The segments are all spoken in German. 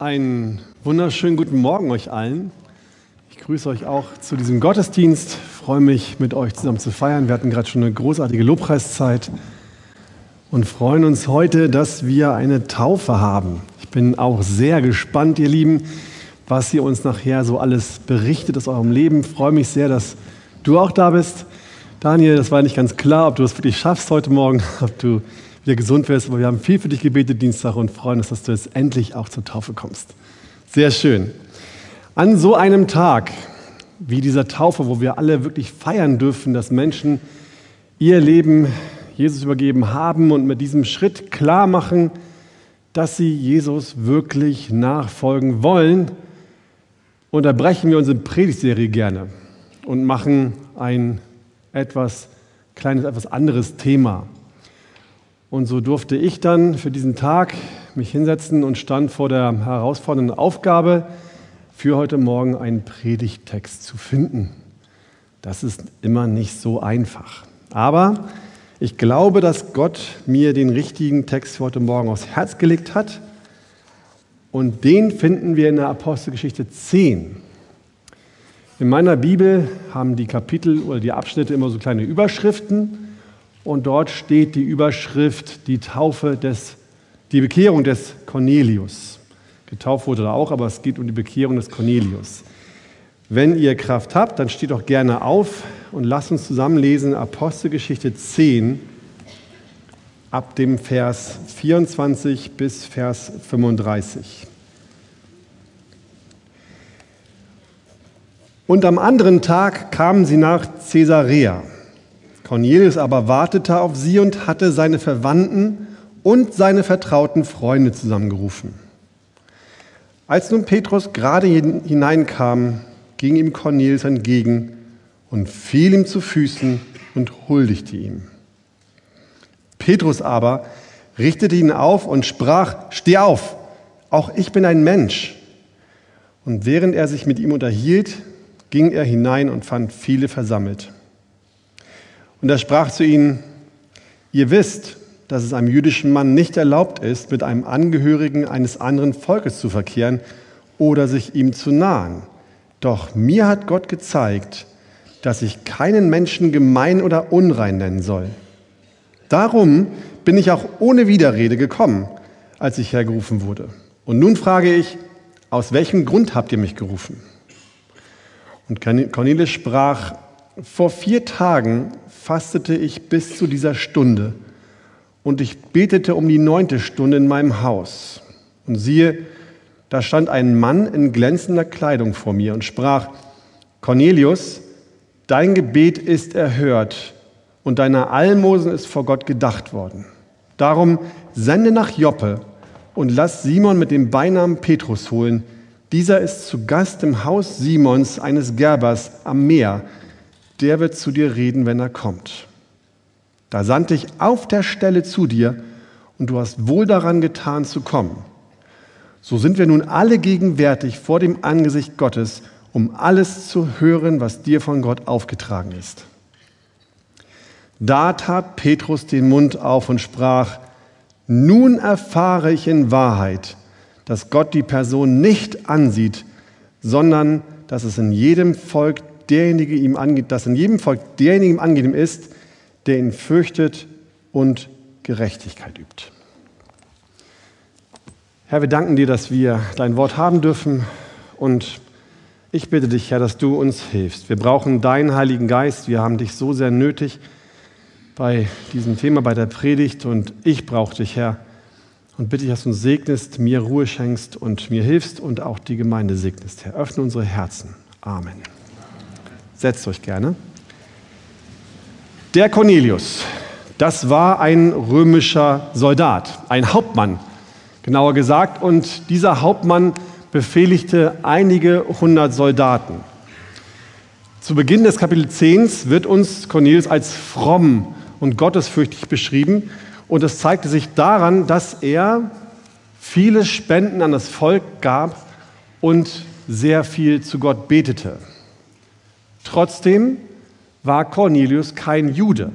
Einen wunderschönen guten Morgen euch allen. Ich grüße euch auch zu diesem Gottesdienst. Ich freue mich, mit euch zusammen zu feiern. Wir hatten gerade schon eine großartige Lobpreiszeit und freuen uns heute, dass wir eine Taufe haben. Ich bin auch sehr gespannt, ihr Lieben, was ihr uns nachher so alles berichtet aus eurem Leben. Ich freue mich sehr, dass du auch da bist. Daniel, das war nicht ganz klar, ob du es wirklich schaffst heute Morgen, ob du wieder gesund wirst. Aber wir haben viel für dich gebetet Dienstag und freuen uns, dass du jetzt endlich auch zur Taufe kommst. Sehr schön. An so einem Tag wie dieser Taufe, wo wir alle wirklich feiern dürfen, dass Menschen ihr Leben Jesus übergeben haben und mit diesem Schritt klar machen, dass sie Jesus wirklich nachfolgen wollen, unterbrechen wir unsere Predigtserie gerne und machen ein etwas kleines, etwas anderes Thema. Und so durfte ich dann für diesen Tag mich hinsetzen und stand vor der herausfordernden Aufgabe, für heute Morgen einen Predigttext zu finden. Das ist immer nicht so einfach. Aber ich glaube, dass Gott mir den richtigen Text für heute Morgen aufs Herz gelegt hat. Und den finden wir in der Apostelgeschichte 10. In meiner Bibel haben die Kapitel oder die Abschnitte immer so kleine Überschriften und dort steht die Überschrift die Taufe des, die Bekehrung des Cornelius. Getauft wurde er auch, aber es geht um die Bekehrung des Cornelius. Wenn ihr Kraft habt, dann steht doch gerne auf und lasst uns zusammen lesen Apostelgeschichte 10 ab dem Vers 24 bis Vers 35. Und am anderen Tag kamen sie nach Caesarea. Cornelius aber wartete auf sie und hatte seine Verwandten und seine vertrauten Freunde zusammengerufen. Als nun Petrus gerade hineinkam, ging ihm Cornelius entgegen und fiel ihm zu Füßen und huldigte ihm. Petrus aber richtete ihn auf und sprach, steh auf, auch ich bin ein Mensch. Und während er sich mit ihm unterhielt, ging er hinein und fand viele versammelt. Und er sprach zu ihnen, ihr wisst, dass es einem jüdischen Mann nicht erlaubt ist, mit einem Angehörigen eines anderen Volkes zu verkehren oder sich ihm zu nahen. Doch mir hat Gott gezeigt, dass ich keinen Menschen gemein oder unrein nennen soll. Darum bin ich auch ohne Widerrede gekommen, als ich hergerufen wurde. Und nun frage ich, aus welchem Grund habt ihr mich gerufen? Und Cornelius sprach, vor vier Tagen fastete ich bis zu dieser Stunde und ich betete um die neunte Stunde in meinem Haus. Und siehe, da stand ein Mann in glänzender Kleidung vor mir und sprach, Cornelius, dein Gebet ist erhört und deine Almosen ist vor Gott gedacht worden. Darum sende nach Joppe und lass Simon mit dem Beinamen Petrus holen. Dieser ist zu Gast im Haus Simons, eines Gerbers, am Meer der wird zu dir reden, wenn er kommt. Da sandte ich auf der Stelle zu dir und du hast wohl daran getan zu kommen. So sind wir nun alle gegenwärtig vor dem Angesicht Gottes, um alles zu hören, was dir von Gott aufgetragen ist. Da tat Petrus den Mund auf und sprach, nun erfahre ich in Wahrheit, dass Gott die Person nicht ansieht, sondern dass es in jedem Volk derjenige ihm angeht, dass in jedem Volk derjenige ihm angenehm ist, der ihn fürchtet und Gerechtigkeit übt. Herr, wir danken dir, dass wir dein Wort haben dürfen und ich bitte dich, Herr, dass du uns hilfst. Wir brauchen deinen Heiligen Geist. Wir haben dich so sehr nötig bei diesem Thema, bei der Predigt und ich brauche dich, Herr. Und bitte dich, dass du uns segnest, mir Ruhe schenkst und mir hilfst und auch die Gemeinde segnest, Herr. Öffne unsere Herzen. Amen. Setzt euch gerne. Der Cornelius, das war ein römischer Soldat, ein Hauptmann, genauer gesagt. Und dieser Hauptmann befehligte einige hundert Soldaten. Zu Beginn des Kapitel 10 wird uns Cornelius als fromm und gottesfürchtig beschrieben. Und es zeigte sich daran, dass er viele Spenden an das Volk gab und sehr viel zu Gott betete. Trotzdem war Cornelius kein Jude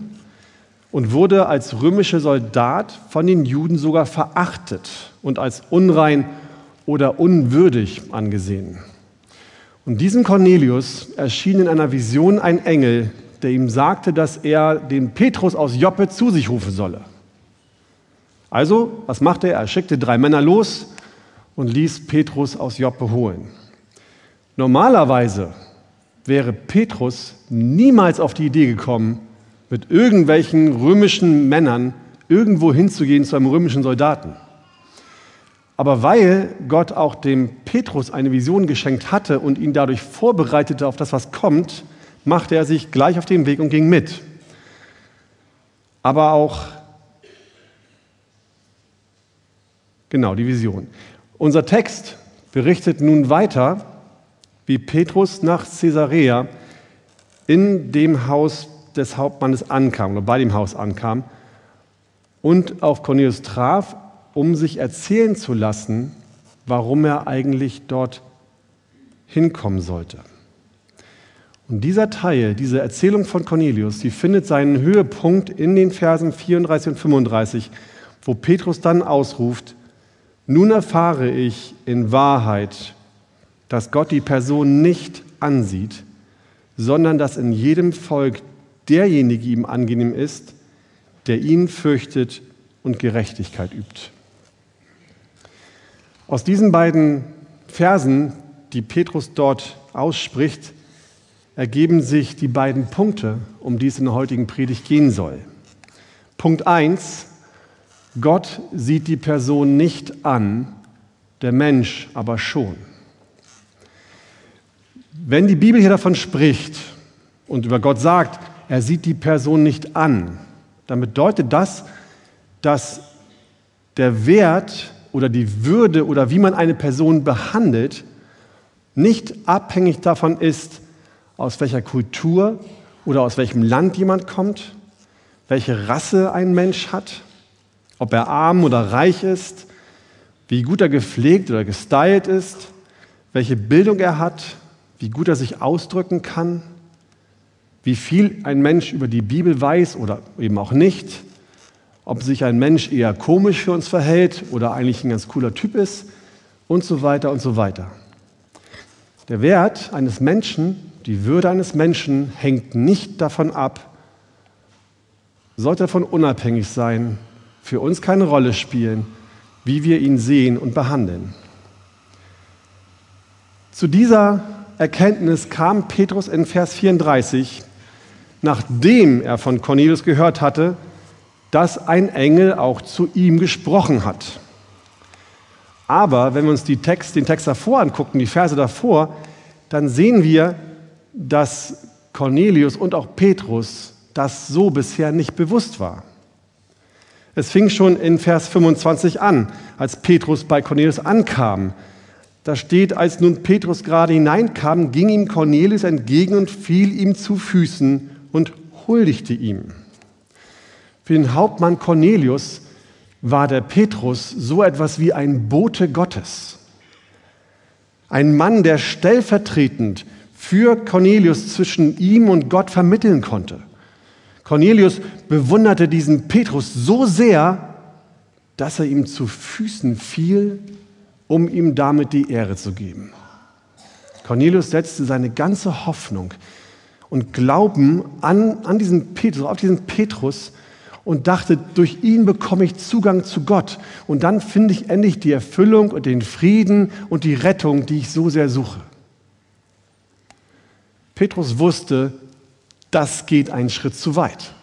und wurde als römischer Soldat von den Juden sogar verachtet und als unrein oder unwürdig angesehen. Und diesem Cornelius erschien in einer Vision ein Engel, der ihm sagte, dass er den Petrus aus Joppe zu sich rufen solle. Also, was machte er? Er schickte drei Männer los und ließ Petrus aus Joppe holen. Normalerweise wäre Petrus niemals auf die Idee gekommen, mit irgendwelchen römischen Männern irgendwo hinzugehen zu einem römischen Soldaten. Aber weil Gott auch dem Petrus eine Vision geschenkt hatte und ihn dadurch vorbereitete auf das, was kommt, machte er sich gleich auf den Weg und ging mit. Aber auch, genau, die Vision. Unser Text berichtet nun weiter, wie Petrus nach Caesarea in dem Haus des Hauptmannes ankam oder bei dem Haus ankam und auf Cornelius traf, um sich erzählen zu lassen, warum er eigentlich dort hinkommen sollte. Und dieser Teil, diese Erzählung von Cornelius, die findet seinen Höhepunkt in den Versen 34 und 35, wo Petrus dann ausruft, nun erfahre ich in Wahrheit, dass Gott die Person nicht ansieht, sondern dass in jedem Volk derjenige ihm angenehm ist, der ihn fürchtet und Gerechtigkeit übt. Aus diesen beiden Versen, die Petrus dort ausspricht, ergeben sich die beiden Punkte, um die es in der heutigen Predigt gehen soll. Punkt 1, Gott sieht die Person nicht an, der Mensch aber schon. Wenn die Bibel hier davon spricht und über Gott sagt, er sieht die Person nicht an, dann bedeutet das, dass der Wert oder die Würde oder wie man eine Person behandelt nicht abhängig davon ist, aus welcher Kultur oder aus welchem Land jemand kommt, welche Rasse ein Mensch hat, ob er arm oder reich ist, wie gut er gepflegt oder gestylt ist, welche Bildung er hat, wie gut er sich ausdrücken kann, wie viel ein Mensch über die Bibel weiß oder eben auch nicht, ob sich ein Mensch eher komisch für uns verhält oder eigentlich ein ganz cooler Typ ist und so weiter und so weiter. Der Wert eines Menschen, die Würde eines Menschen hängt nicht davon ab, sollte davon unabhängig sein, für uns keine Rolle spielen, wie wir ihn sehen und behandeln. Zu dieser Erkenntnis kam Petrus in Vers 34, nachdem er von Cornelius gehört hatte, dass ein Engel auch zu ihm gesprochen hat. Aber wenn wir uns Text, den Text davor angucken, die Verse davor, dann sehen wir, dass Cornelius und auch Petrus das so bisher nicht bewusst war. Es fing schon in Vers 25 an, als Petrus bei Cornelius ankam. Da steht, als nun Petrus gerade hineinkam, ging ihm Cornelius entgegen und fiel ihm zu Füßen und huldigte ihm. Für den Hauptmann Cornelius war der Petrus so etwas wie ein Bote Gottes. Ein Mann, der stellvertretend für Cornelius zwischen ihm und Gott vermitteln konnte. Cornelius bewunderte diesen Petrus so sehr, dass er ihm zu Füßen fiel, um ihm damit die Ehre zu geben. Cornelius setzte seine ganze Hoffnung und Glauben an, an diesen Petrus, auf diesen Petrus und dachte, durch ihn bekomme ich Zugang zu Gott. Und dann finde ich endlich die Erfüllung und den Frieden und die Rettung, die ich so sehr suche. Petrus wusste, das geht einen Schritt zu weit.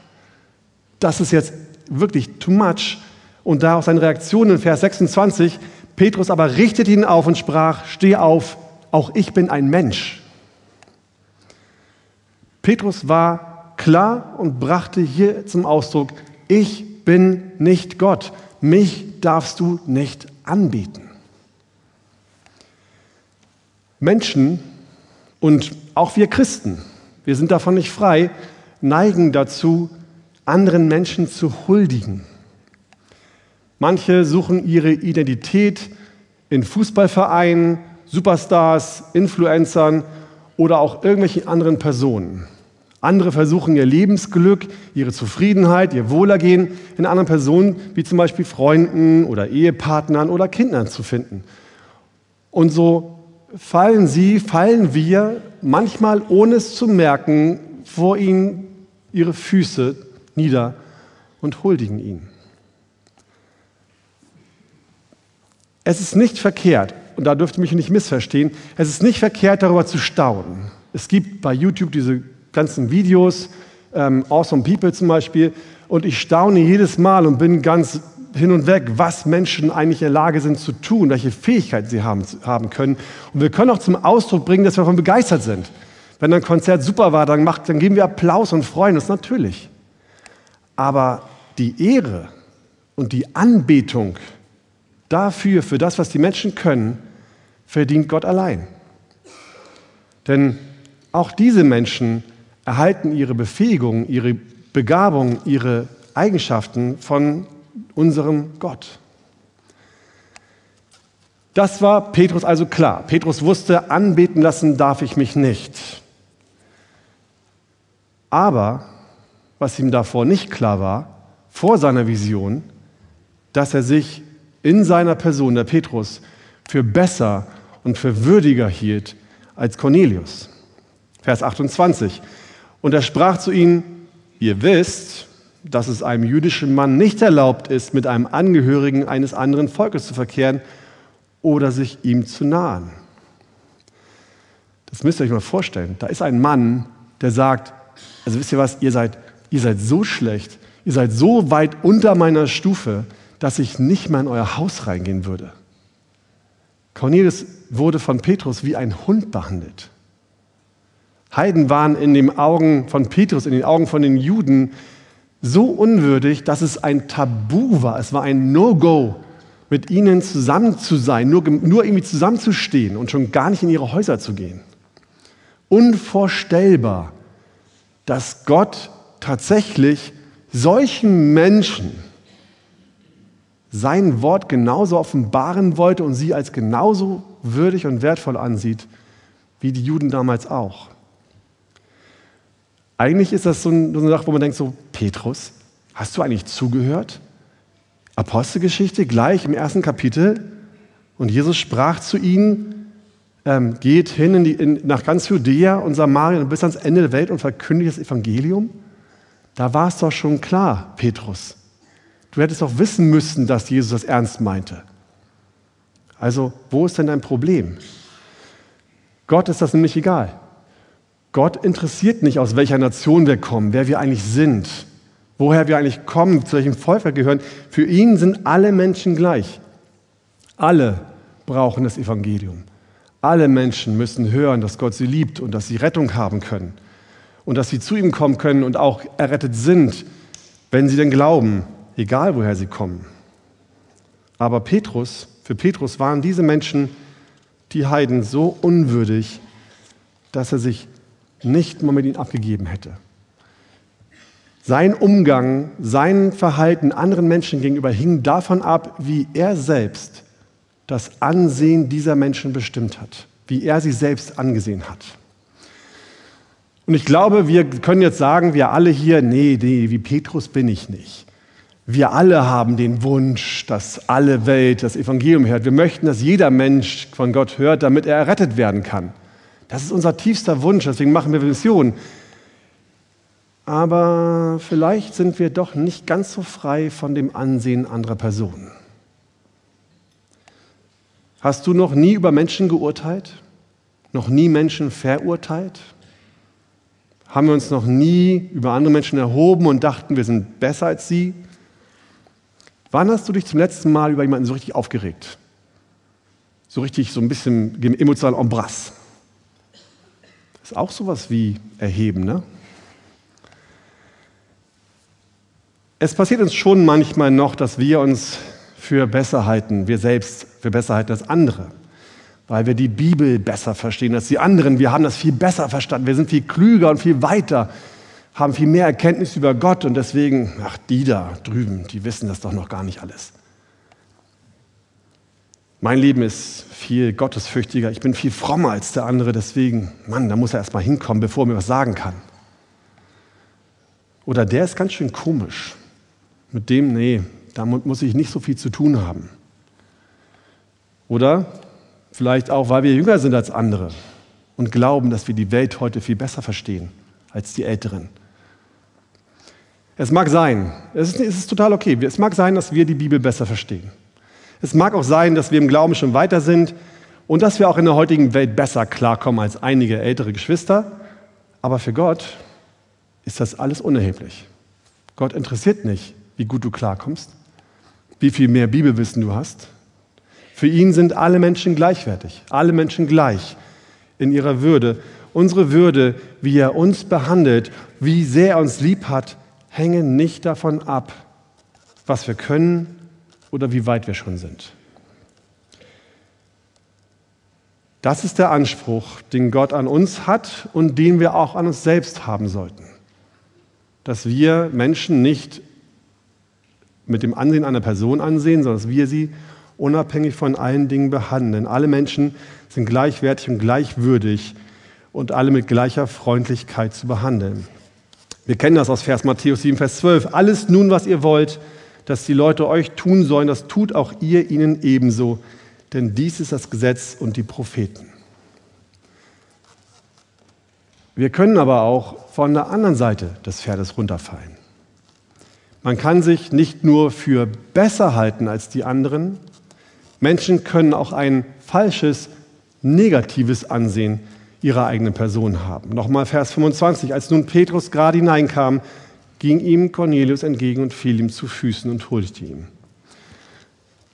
Das ist jetzt wirklich too much. Und daraus seine Reaktion in Vers 26, Petrus aber richtete ihn auf und sprach, steh auf, auch ich bin ein Mensch. Petrus war klar und brachte hier zum Ausdruck, ich bin nicht Gott, mich darfst du nicht anbeten. Menschen und auch wir Christen, wir sind davon nicht frei, neigen dazu, anderen Menschen zu huldigen. Manche suchen ihre Identität in Fußballvereinen, Superstars, Influencern oder auch irgendwelchen anderen Personen. Andere versuchen ihr Lebensglück, ihre Zufriedenheit, ihr Wohlergehen in anderen Personen, wie zum Beispiel Freunden oder Ehepartnern oder Kindern zu finden. Und so fallen sie, fallen wir manchmal ohne es zu merken vor ihnen ihre Füße nieder und huldigen ihn. Es ist nicht verkehrt, und da dürft ihr mich nicht missverstehen, es ist nicht verkehrt, darüber zu staunen. Es gibt bei YouTube diese ganzen Videos, ähm, Awesome People zum Beispiel, und ich staune jedes Mal und bin ganz hin und weg, was Menschen eigentlich in der Lage sind zu tun, welche Fähigkeiten sie haben, haben können. Und wir können auch zum Ausdruck bringen, dass wir davon begeistert sind. Wenn ein Konzert super war, dann, macht, dann geben wir Applaus und freuen uns natürlich. Aber die Ehre und die Anbetung dafür, für das, was die Menschen können, verdient Gott allein. Denn auch diese Menschen erhalten ihre Befähigung, ihre Begabung, ihre Eigenschaften von unserem Gott. Das war Petrus also klar. Petrus wusste, anbeten lassen darf ich mich nicht. Aber was ihm davor nicht klar war, vor seiner Vision, dass er sich in seiner Person, der Petrus, für besser und für würdiger hielt als Cornelius. Vers 28. Und er sprach zu ihnen, ihr wisst, dass es einem jüdischen Mann nicht erlaubt ist, mit einem Angehörigen eines anderen Volkes zu verkehren oder sich ihm zu nahen. Das müsst ihr euch mal vorstellen. Da ist ein Mann, der sagt, also wisst ihr was, ihr seid, ihr seid so schlecht, ihr seid so weit unter meiner Stufe, dass ich nicht mehr in euer Haus reingehen würde. Cornelius wurde von Petrus wie ein Hund behandelt. Heiden waren in den Augen von Petrus, in den Augen von den Juden so unwürdig, dass es ein Tabu war. Es war ein No-Go, mit ihnen zusammen zu sein, nur, nur irgendwie zusammenzustehen und schon gar nicht in ihre Häuser zu gehen. Unvorstellbar, dass Gott tatsächlich solchen Menschen sein Wort genauso offenbaren wollte und sie als genauso würdig und wertvoll ansieht, wie die Juden damals auch. Eigentlich ist das so eine Sache, wo man denkt, so, Petrus, hast du eigentlich zugehört? Apostelgeschichte gleich im ersten Kapitel. Und Jesus sprach zu ihnen, ähm, geht hin in die, in, nach ganz Judäa und Samarien bis ans Ende der Welt und verkündigt das Evangelium. Da war es doch schon klar, Petrus. Du hättest doch wissen müssen, dass Jesus das ernst meinte. Also, wo ist denn dein Problem? Gott ist das nämlich egal. Gott interessiert nicht, aus welcher Nation wir kommen, wer wir eigentlich sind, woher wir eigentlich kommen, zu welchem Volk wir gehören. Für ihn sind alle Menschen gleich. Alle brauchen das Evangelium. Alle Menschen müssen hören, dass Gott sie liebt und dass sie Rettung haben können und dass sie zu ihm kommen können und auch errettet sind, wenn sie denn glauben egal woher sie kommen. Aber Petrus, für Petrus waren diese Menschen, die Heiden, so unwürdig, dass er sich nicht mal mit ihnen abgegeben hätte. Sein Umgang, sein Verhalten anderen Menschen gegenüber hing davon ab, wie er selbst das Ansehen dieser Menschen bestimmt hat, wie er sie selbst angesehen hat. Und ich glaube, wir können jetzt sagen, wir alle hier, nee, nee, wie Petrus bin ich nicht. Wir alle haben den Wunsch, dass alle Welt das Evangelium hört. Wir möchten, dass jeder Mensch von Gott hört, damit er errettet werden kann. Das ist unser tiefster Wunsch, deswegen machen wir Mission. Aber vielleicht sind wir doch nicht ganz so frei von dem Ansehen anderer Personen. Hast du noch nie über Menschen geurteilt? Noch nie Menschen verurteilt? Haben wir uns noch nie über andere Menschen erhoben und dachten, wir sind besser als sie? Wann hast du dich zum letzten Mal über jemanden so richtig aufgeregt? So richtig, so ein bisschen emotional Embrass. Das ist auch sowas wie erheben, ne? Es passiert uns schon manchmal noch, dass wir uns für besser halten, wir selbst für besser halten als andere, weil wir die Bibel besser verstehen als die anderen. Wir haben das viel besser verstanden, wir sind viel klüger und viel weiter haben viel mehr Erkenntnis über Gott und deswegen, ach, die da drüben, die wissen das doch noch gar nicht alles. Mein Leben ist viel gottesfürchtiger, ich bin viel frommer als der andere, deswegen, Mann, da muss er erst mal hinkommen, bevor er mir was sagen kann. Oder der ist ganz schön komisch. Mit dem, nee, damit muss ich nicht so viel zu tun haben. Oder Vielleicht auch, weil wir jünger sind als andere und glauben, dass wir die Welt heute viel besser verstehen als die Älteren. Es mag sein, es ist, es ist total okay, es mag sein, dass wir die Bibel besser verstehen. Es mag auch sein, dass wir im Glauben schon weiter sind und dass wir auch in der heutigen Welt besser klarkommen als einige ältere Geschwister. Aber für Gott ist das alles unerheblich. Gott interessiert nicht, wie gut du klarkommst, wie viel mehr Bibelwissen du hast. Für ihn sind alle Menschen gleichwertig, alle Menschen gleich in ihrer Würde. Unsere Würde, wie er uns behandelt, wie sehr er uns lieb hat, hängen nicht davon ab, was wir können oder wie weit wir schon sind. Das ist der Anspruch, den Gott an uns hat und den wir auch an uns selbst haben sollten. Dass wir Menschen nicht mit dem Ansehen einer Person ansehen, sondern dass wir sie unabhängig von allen Dingen behandeln. Alle Menschen sind gleichwertig und gleichwürdig und alle mit gleicher Freundlichkeit zu behandeln. Wir kennen das aus Vers Matthäus 7, Vers 12. Alles nun, was ihr wollt, dass die Leute euch tun sollen, das tut auch ihr ihnen ebenso, denn dies ist das Gesetz und die Propheten. Wir können aber auch von der anderen Seite des Pferdes runterfallen. Man kann sich nicht nur für besser halten als die anderen, Menschen können auch ein falsches, negatives Ansehen ihrer eigenen Person haben. Nochmal Vers 25. Als nun Petrus gerade hineinkam, ging ihm Cornelius entgegen und fiel ihm zu Füßen und huldigte ihm.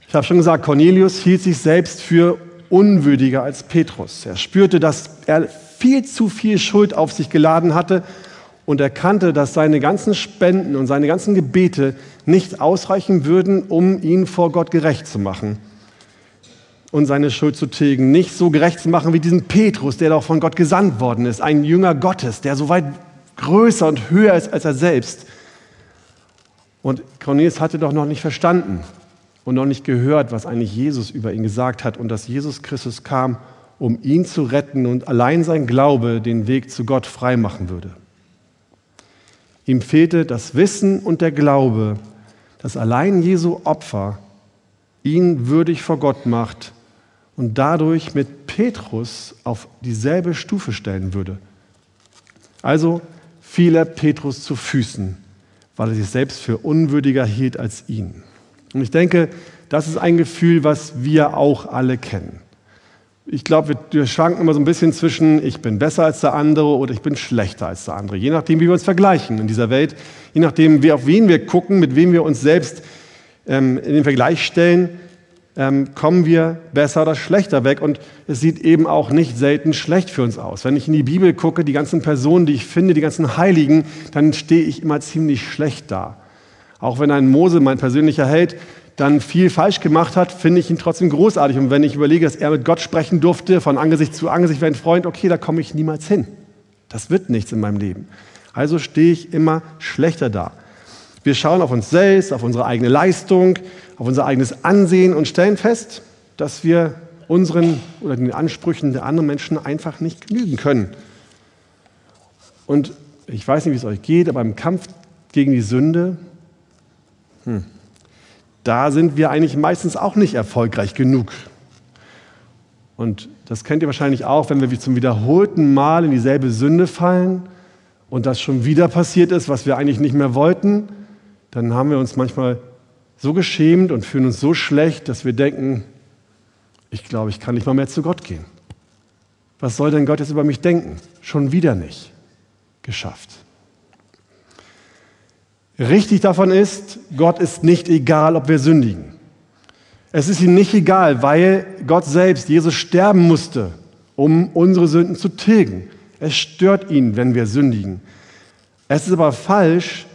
Ich habe schon gesagt, Cornelius hielt sich selbst für unwürdiger als Petrus. Er spürte, dass er viel zu viel Schuld auf sich geladen hatte und erkannte, dass seine ganzen Spenden und seine ganzen Gebete nicht ausreichen würden, um ihn vor Gott gerecht zu machen und seine Schuld zu tilgen. Nicht so gerecht zu machen wie diesen Petrus, der doch von Gott gesandt worden ist, ein Jünger Gottes, der so weit größer und höher ist als er selbst. Und Cornelius hatte doch noch nicht verstanden und noch nicht gehört, was eigentlich Jesus über ihn gesagt hat und dass Jesus Christus kam, um ihn zu retten und allein sein Glaube den Weg zu Gott frei machen würde. Ihm fehlte das Wissen und der Glaube, dass allein Jesu Opfer ihn würdig vor Gott macht und dadurch mit Petrus auf dieselbe Stufe stellen würde. Also fiel er Petrus zu Füßen, weil er sich selbst für unwürdiger hielt als ihn. Und ich denke, das ist ein Gefühl, was wir auch alle kennen. Ich glaube, wir, wir schwanken immer so ein bisschen zwischen, ich bin besser als der andere oder ich bin schlechter als der andere. Je nachdem, wie wir uns vergleichen in dieser Welt, je nachdem, wie, auf wen wir gucken, mit wem wir uns selbst ähm, in den Vergleich stellen, ähm, kommen wir besser oder schlechter weg. Und es sieht eben auch nicht selten schlecht für uns aus. Wenn ich in die Bibel gucke, die ganzen Personen, die ich finde, die ganzen Heiligen, dann stehe ich immer ziemlich schlecht da. Auch wenn ein Mose, mein persönlicher Held, dann viel falsch gemacht hat, finde ich ihn trotzdem großartig. Und wenn ich überlege, dass er mit Gott sprechen durfte, von Angesicht zu Angesicht wie ein Freund, okay, da komme ich niemals hin. Das wird nichts in meinem Leben. Also stehe ich immer schlechter da. Wir schauen auf uns selbst, auf unsere eigene Leistung, auf unser eigenes Ansehen und stellen fest, dass wir unseren oder den Ansprüchen der anderen Menschen einfach nicht genügen können. Und ich weiß nicht, wie es euch geht, aber im Kampf gegen die Sünde, hm, da sind wir eigentlich meistens auch nicht erfolgreich genug. Und das kennt ihr wahrscheinlich auch, wenn wir zum wiederholten Mal in dieselbe Sünde fallen und das schon wieder passiert ist, was wir eigentlich nicht mehr wollten dann haben wir uns manchmal so geschämt und fühlen uns so schlecht, dass wir denken, ich glaube, ich kann nicht mal mehr zu Gott gehen. Was soll denn Gott jetzt über mich denken? Schon wieder nicht geschafft. Richtig davon ist, Gott ist nicht egal, ob wir sündigen. Es ist ihm nicht egal, weil Gott selbst, Jesus, sterben musste, um unsere Sünden zu tilgen. Es stört ihn, wenn wir sündigen. Es ist aber falsch,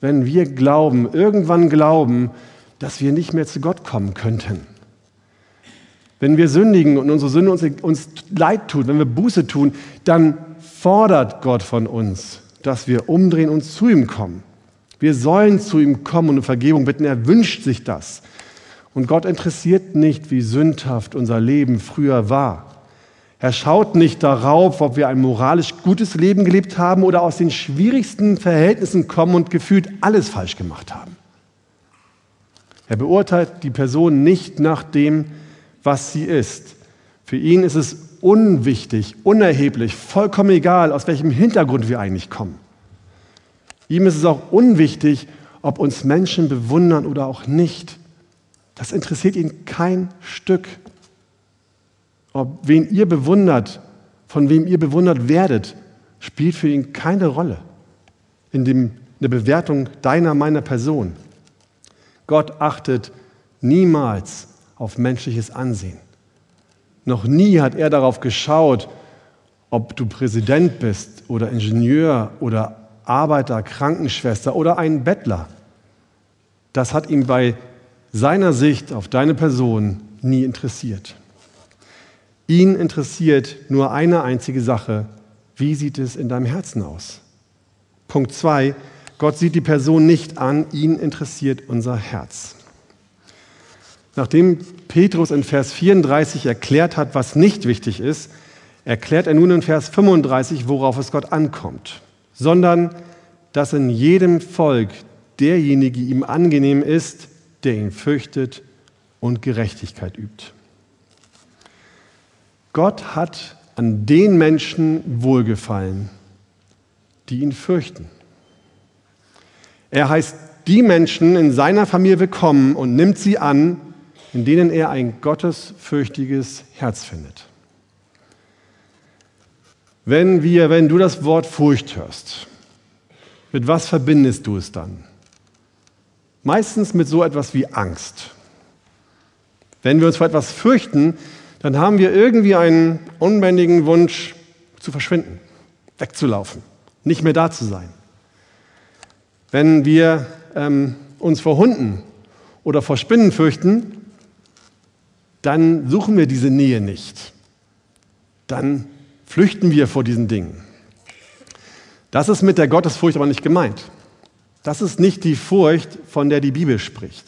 wenn wir glauben, irgendwann glauben, dass wir nicht mehr zu Gott kommen könnten. Wenn wir sündigen und unsere Sünde uns, uns leid tut, wenn wir Buße tun, dann fordert Gott von uns, dass wir umdrehen und zu ihm kommen. Wir sollen zu ihm kommen und um Vergebung bitten. Er wünscht sich das. Und Gott interessiert nicht, wie sündhaft unser Leben früher war. Er schaut nicht darauf, ob wir ein moralisch gutes Leben gelebt haben oder aus den schwierigsten Verhältnissen kommen und gefühlt alles falsch gemacht haben. Er beurteilt die Person nicht nach dem, was sie ist. Für ihn ist es unwichtig, unerheblich, vollkommen egal, aus welchem Hintergrund wir eigentlich kommen. Ihm ist es auch unwichtig, ob uns Menschen bewundern oder auch nicht. Das interessiert ihn kein Stück. Ob wen ihr bewundert, von wem ihr bewundert werdet, spielt für ihn keine Rolle in, dem, der Bewertung deiner, meiner Person. Gott achtet niemals auf menschliches Ansehen. Noch nie hat er darauf geschaut, ob du Präsident bist oder Ingenieur oder Arbeiter, Krankenschwester oder ein Bettler. Das hat ihm bei seiner Sicht auf deine Person nie interessiert. Ihn interessiert nur eine einzige Sache. Wie sieht es in deinem Herzen aus? Punkt 2. Gott sieht die Person nicht an, ihn interessiert unser Herz. Nachdem Petrus in Vers 34 erklärt hat, was nicht wichtig ist, erklärt er nun in Vers 35, worauf es Gott ankommt, sondern dass in jedem Volk derjenige ihm angenehm ist, der ihn fürchtet und Gerechtigkeit übt. Gott hat an den Menschen wohlgefallen, die ihn fürchten. Er heißt die Menschen in seiner Familie willkommen und nimmt sie an, in denen er ein gottesfürchtiges Herz findet. Wenn wir, wenn du das Wort Furcht hörst, mit was verbindest du es dann? Meistens mit so etwas wie Angst. Wenn wir uns vor etwas fürchten, dann haben wir irgendwie einen unbändigen Wunsch zu verschwinden, wegzulaufen, nicht mehr da zu sein. Wenn wir ähm, uns vor Hunden oder vor Spinnen fürchten, dann suchen wir diese Nähe nicht. Dann flüchten wir vor diesen Dingen. Das ist mit der Gottesfurcht aber nicht gemeint. Das ist nicht die Furcht, von der die Bibel spricht.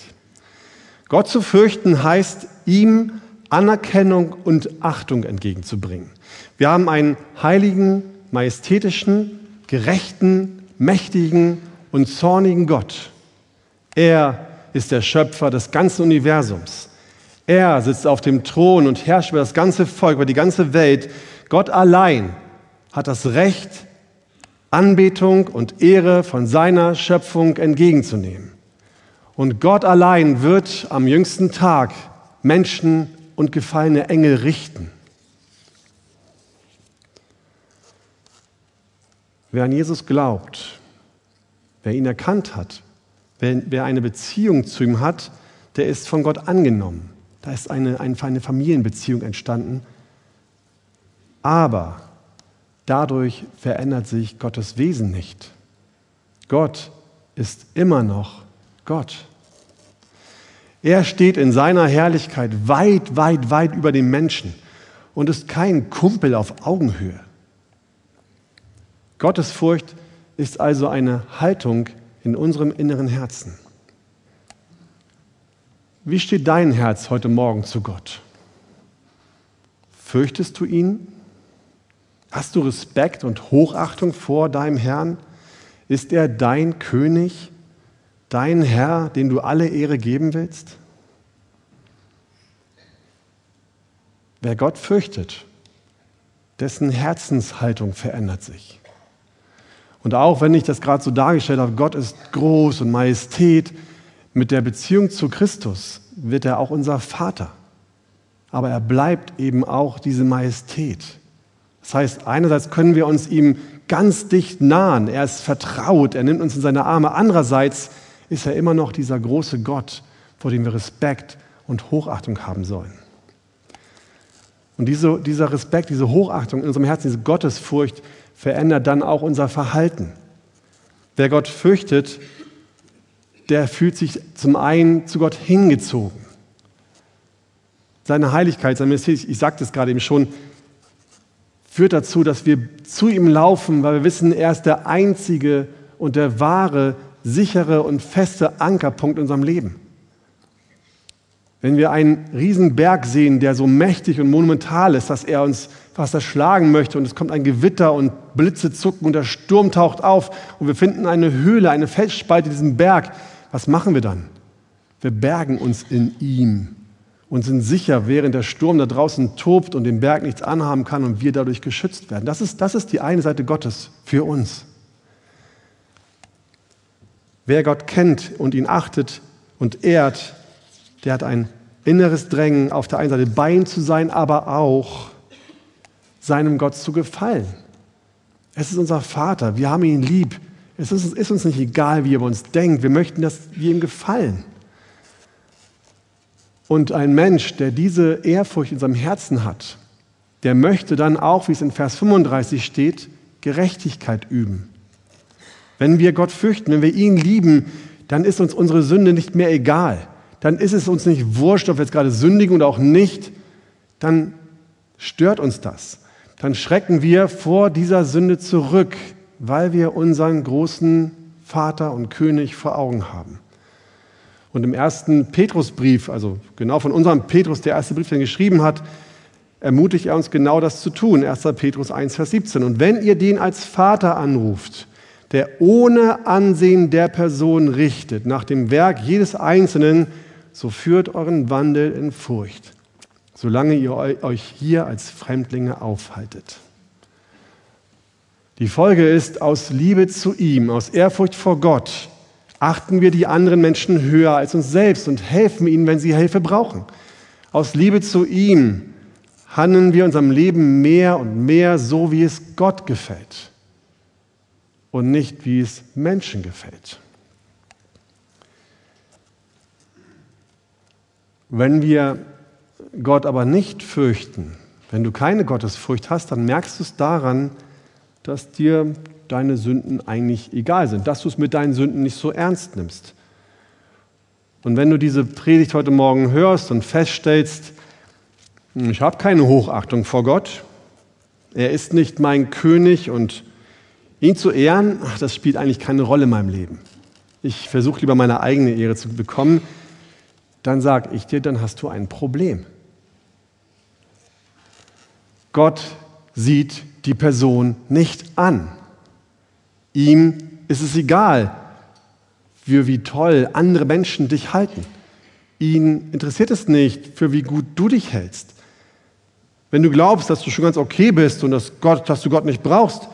Gott zu fürchten heißt, ihm Anerkennung und Achtung entgegenzubringen. Wir haben einen heiligen, majestätischen, gerechten, mächtigen und zornigen Gott. Er ist der Schöpfer des ganzen Universums. Er sitzt auf dem Thron und herrscht über das ganze Volk, über die ganze Welt. Gott allein hat das Recht, Anbetung und Ehre von seiner Schöpfung entgegenzunehmen. Und Gott allein wird am jüngsten Tag Menschen und gefallene Engel richten. Wer an Jesus glaubt, wer ihn erkannt hat, wer, eine Beziehung zu ihm hat, der ist von Gott angenommen. Da ist eine, eine Familienbeziehung entstanden. Aber Dadurch verändert sich Gottes Wesen nicht. Gott ist immer noch Gott. Er steht in seiner Herrlichkeit weit, weit, weit über den Menschen und ist kein Kumpel auf Augenhöhe. Gottes Furcht ist also eine Haltung in unserem inneren Herzen. Wie steht dein Herz heute Morgen zu Gott? Fürchtest du ihn? Hast du Respekt und Hochachtung vor deinem Herrn? Ist er dein König, dein Herr, den du alle Ehre geben willst? Wer Gott fürchtet, dessen Herzenshaltung verändert sich. Und auch wenn ich das gerade so dargestellt habe, Gott ist groß und Majestät, mit der Beziehung zu Christus wird er auch unser Vater. Aber er bleibt eben auch diese Majestät. Das heißt, einerseits können wir uns ihm ganz dicht nahen, er ist vertraut, er nimmt uns in seine Arme. Andererseits ist er immer noch dieser große Gott, vor dem wir Respekt und Hochachtung haben sollen. Und diese, dieser Respekt, diese Hochachtung in unserem Herzen, diese Gottesfurcht verändert dann auch unser Verhalten. Wer Gott fürchtet, der fühlt sich zum einen zu Gott hingezogen. Seine Heiligkeit, seine Majestät, ich sagte es gerade eben schon, führt dazu, dass wir zu ihm laufen, weil wir wissen, er ist der einzige und der wahre, sichere und feste Ankerpunkt in unserem Leben. Wenn wir einen riesen Berg sehen, der so mächtig und monumental ist, dass er uns fast erschlagen möchte und es kommt ein Gewitter und Blitze zucken und der Sturm taucht auf und wir finden eine Höhle, eine Felsspalte in diesem Berg, was machen wir dann? Wir bergen uns in ihm und sind sicher, während der Sturm da draußen tobt und den Berg nichts anhaben kann und wir dadurch geschützt werden. Das ist, das ist die eine Seite Gottes für uns. Wer Gott kennt und ihn achtet und ehrt, der hat ein inneres Drängen, auf der einen Seite bei ihm zu sein, aber auch seinem Gott zu gefallen. Es ist unser Vater, wir haben ihn lieb. Es ist, ist uns nicht egal, wie er über uns denkt. Wir möchten, dass wir ihm gefallen. Und ein Mensch, der diese Ehrfurcht in seinem Herzen hat, der möchte dann auch, wie es in Vers 35 steht, Gerechtigkeit üben. Wenn wir Gott fürchten, wenn wir ihn lieben, dann ist uns unsere Sünde nicht mehr egal. Dann ist es uns nicht wurscht, ob wir jetzt gerade sündigen oder auch nicht. Dann stört uns das. Dann schrecken wir vor dieser Sünde zurück, weil wir unseren großen Vater und König vor Augen haben. Und im ersten Petrusbrief, also genau von unserem Petrus, der erste Brief, den er geschrieben hat, ermutigt er uns genau das zu tun. 1. Petrus 1, Vers 17. Und wenn ihr den als Vater anruft, der ohne Ansehen der Person richtet, nach dem Werk jedes Einzelnen, so führt euren Wandel in Furcht, solange ihr euch hier als Fremdlinge aufhaltet. Die Folge ist, aus Liebe zu ihm, aus Ehrfurcht vor Gott, achten wir die anderen Menschen höher als uns selbst und helfen ihnen, wenn sie Hilfe brauchen. Aus Liebe zu ihm handeln wir unserem Leben mehr und mehr so, wie es Gott gefällt und nicht, wie es Menschen gefällt. Wenn wir Gott aber nicht fürchten, wenn du keine Gottesfurcht hast, dann merkst du es daran, dass dir deine Sünden eigentlich egal sind, dass du es mit deinen Sünden nicht so ernst nimmst. Und wenn du diese Predigt heute Morgen hörst und feststellst, hm, ich habe keine Hochachtung vor Gott, er ist nicht mein König und ihn zu ehren, das spielt eigentlich keine Rolle in meinem Leben. Ich versuche lieber meine eigene Ehre zu bekommen, dann sage ich dir, dann hast du ein Problem. Gott sieht die Person nicht an. Ihm ist es egal, für wie toll andere Menschen dich halten. Ihn interessiert es nicht, für wie gut du dich hältst. Wenn du glaubst, dass du schon ganz okay bist und dass, Gott, dass du Gott nicht brauchst,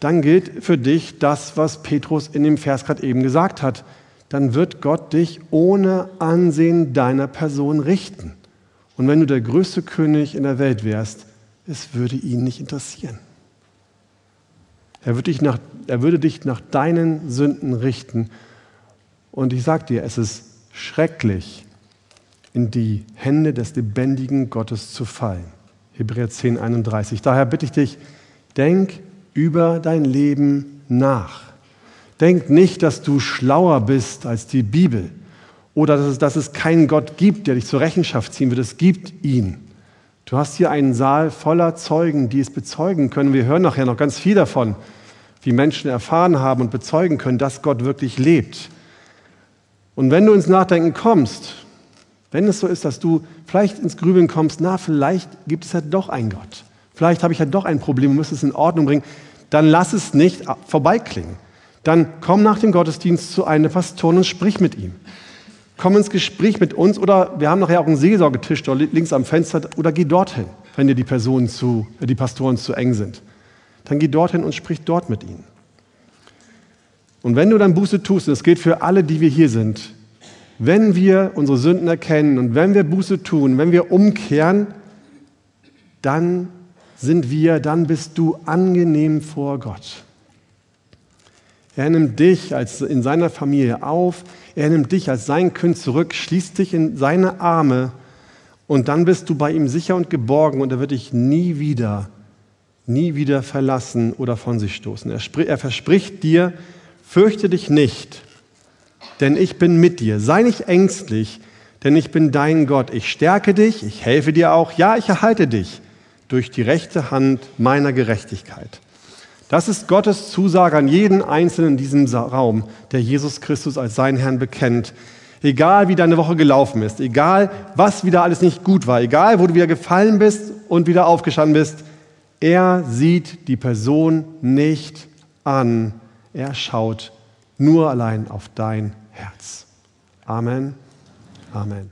dann gilt für dich das, was Petrus in dem Vers gerade eben gesagt hat. Dann wird Gott dich ohne Ansehen deiner Person richten. Und wenn du der größte König in der Welt wärst, es würde ihn nicht interessieren. Er würde dich nach, er würde dich nach deinen Sünden richten. Und ich sage dir, es ist schrecklich, in die Hände des lebendigen Gottes zu fallen. Hebräer 10, 31. Daher bitte ich dich, denk über dein Leben nach. Denk nicht, dass du schlauer bist als die Bibel oder dass es, dass es keinen Gott gibt, der dich zur Rechenschaft ziehen wird. Es gibt ihn. Du hast hier einen Saal voller Zeugen, die es bezeugen können. Wir hören nachher noch ganz viel davon wie Menschen erfahren haben und bezeugen können, dass Gott wirklich lebt. Und wenn du ins Nachdenken kommst, wenn es so ist, dass du vielleicht ins Grübeln kommst, na, vielleicht gibt es ja doch einen Gott. Vielleicht habe ich ja doch ein Problem und muss es in Ordnung bringen. Dann lass es nicht vorbeiklingen. Dann komm nach dem Gottesdienst zu einem Pastoren und sprich mit ihm. Komm ins Gespräch mit uns oder wir haben nachher auch einen Seelsorgetisch dort links am Fenster oder geh dorthin, wenn dir die Personen zu, die Pastoren zu eng sind dann geh dorthin und sprich dort mit ihnen. Und wenn du dann Buße tust, und das gilt für alle, die wir hier sind, wenn wir unsere Sünden erkennen und wenn wir Buße tun, wenn wir umkehren, dann sind wir, dann bist du angenehm vor Gott. Er nimmt dich als in seiner Familie auf, er nimmt dich als sein Kind zurück, schließt dich in seine Arme und dann bist du bei ihm sicher und geborgen und er wird dich nie wieder nie wieder verlassen oder von sich stoßen. Er, er verspricht dir, fürchte dich nicht, denn ich bin mit dir. Sei nicht ängstlich, denn ich bin dein Gott. Ich stärke dich, ich helfe dir auch. Ja, ich erhalte dich durch die rechte Hand meiner Gerechtigkeit. Das ist Gottes Zusage an jeden Einzelnen in diesem Raum, der Jesus Christus als seinen Herrn bekennt. Egal wie deine Woche gelaufen ist, egal was wieder alles nicht gut war, egal wo du wieder gefallen bist und wieder aufgestanden bist, er sieht die Person nicht an. Er schaut nur allein auf dein Herz. Amen. Amen.